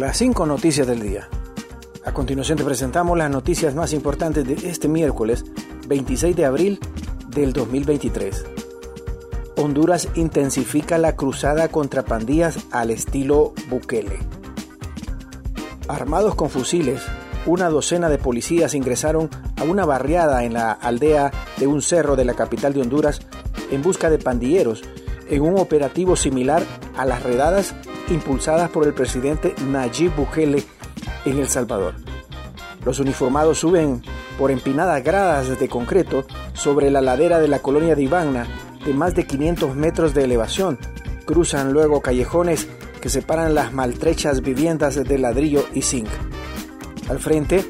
las cinco noticias del día. A continuación te presentamos las noticias más importantes de este miércoles 26 de abril del 2023. Honduras intensifica la cruzada contra pandillas al estilo Bukele. Armados con fusiles, una docena de policías ingresaron a una barriada en la aldea de un cerro de la capital de Honduras en busca de pandilleros en un operativo similar a las redadas impulsadas por el presidente Nayib Bukele en El Salvador. Los uniformados suben por empinadas gradas de concreto sobre la ladera de la colonia de Ivana de más de 500 metros de elevación. Cruzan luego callejones que separan las maltrechas viviendas de ladrillo y zinc. Al frente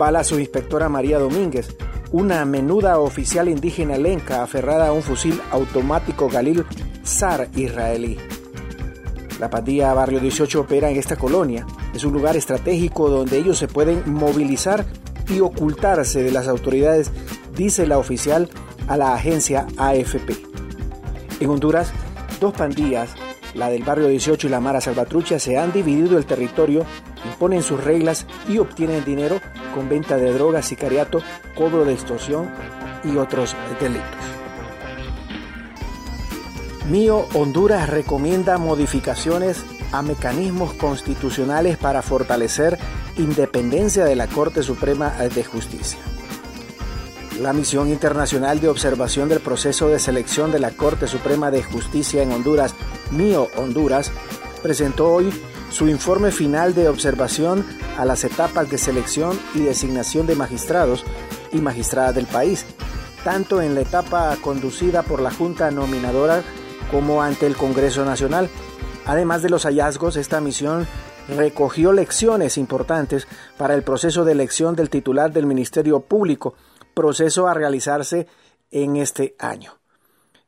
va la subinspectora María Domínguez, una menuda oficial indígena lenca aferrada a un fusil automático Galil SAR israelí. La pandilla Barrio 18 opera en esta colonia. Es un lugar estratégico donde ellos se pueden movilizar y ocultarse de las autoridades, dice la oficial a la agencia AFP. En Honduras, dos pandillas, la del Barrio 18 y la Mara Salvatrucha, se han dividido el territorio, imponen sus reglas y obtienen dinero con venta de drogas, sicariato, cobro de extorsión y otros delitos. Mío Honduras recomienda modificaciones a mecanismos constitucionales para fortalecer independencia de la Corte Suprema de Justicia. La misión internacional de observación del proceso de selección de la Corte Suprema de Justicia en Honduras, MIO Honduras, presentó hoy su informe final de observación a las etapas de selección y designación de magistrados y magistradas del país, tanto en la etapa conducida por la Junta Nominadora como ante el Congreso Nacional. Además de los hallazgos, esta misión recogió lecciones importantes para el proceso de elección del titular del Ministerio Público, proceso a realizarse en este año.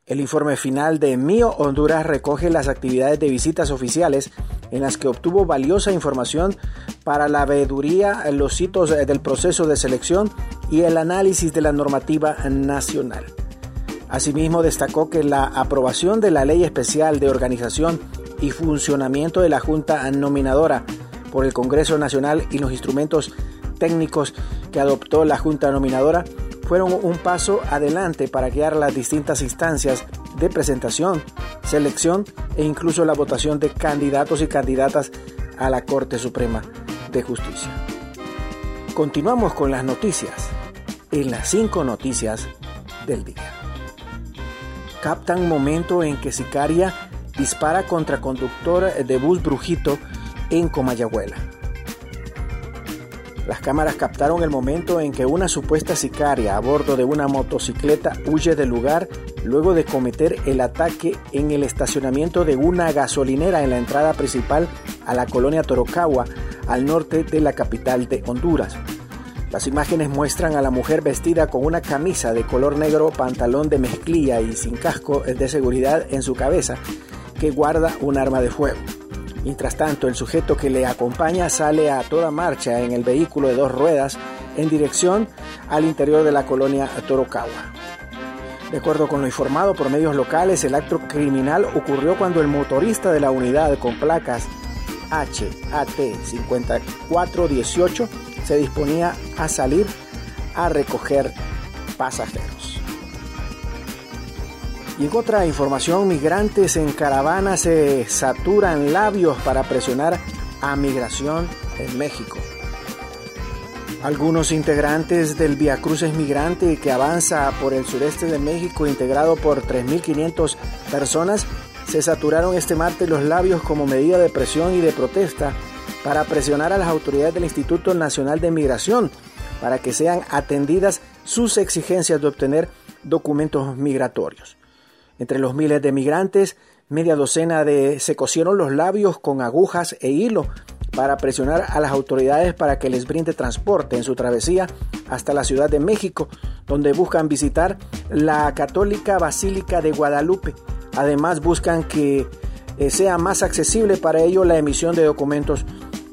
El informe final de Mío Honduras recoge las actividades de visitas oficiales en las que obtuvo valiosa información para la veeduría, los hitos del proceso de selección y el análisis de la normativa nacional. Asimismo, destacó que la aprobación de la Ley Especial de Organización y Funcionamiento de la Junta Nominadora por el Congreso Nacional y los instrumentos técnicos que adoptó la Junta Nominadora fueron un paso adelante para guiar las distintas instancias de presentación, selección e incluso la votación de candidatos y candidatas a la Corte Suprema de Justicia. Continuamos con las noticias en las cinco noticias del día captan momento en que sicaria dispara contra conductor de bus Brujito en Comayagüela. Las cámaras captaron el momento en que una supuesta sicaria a bordo de una motocicleta huye del lugar luego de cometer el ataque en el estacionamiento de una gasolinera en la entrada principal a la colonia Torocagua, al norte de la capital de Honduras. Las imágenes muestran a la mujer vestida con una camisa de color negro, pantalón de mezclilla y sin casco de seguridad en su cabeza, que guarda un arma de fuego. Mientras tanto, el sujeto que le acompaña sale a toda marcha en el vehículo de dos ruedas en dirección al interior de la colonia Torocagua. De acuerdo con lo informado por medios locales, el acto criminal ocurrió cuando el motorista de la unidad con placas HAT 5418 se disponía a salir a recoger pasajeros. Y en otra información, migrantes en caravana se saturan labios para presionar a migración en México. Algunos integrantes del Via Cruces Migrante que avanza por el sureste de México, integrado por 3.500 personas, se saturaron este martes los labios como medida de presión y de protesta para presionar a las autoridades del Instituto Nacional de Migración para que sean atendidas sus exigencias de obtener documentos migratorios. Entre los miles de migrantes, media docena de se cosieron los labios con agujas e hilo para presionar a las autoridades para que les brinde transporte en su travesía hasta la Ciudad de México, donde buscan visitar la Católica Basílica de Guadalupe. Además buscan que eh, sea más accesible para ello la emisión de documentos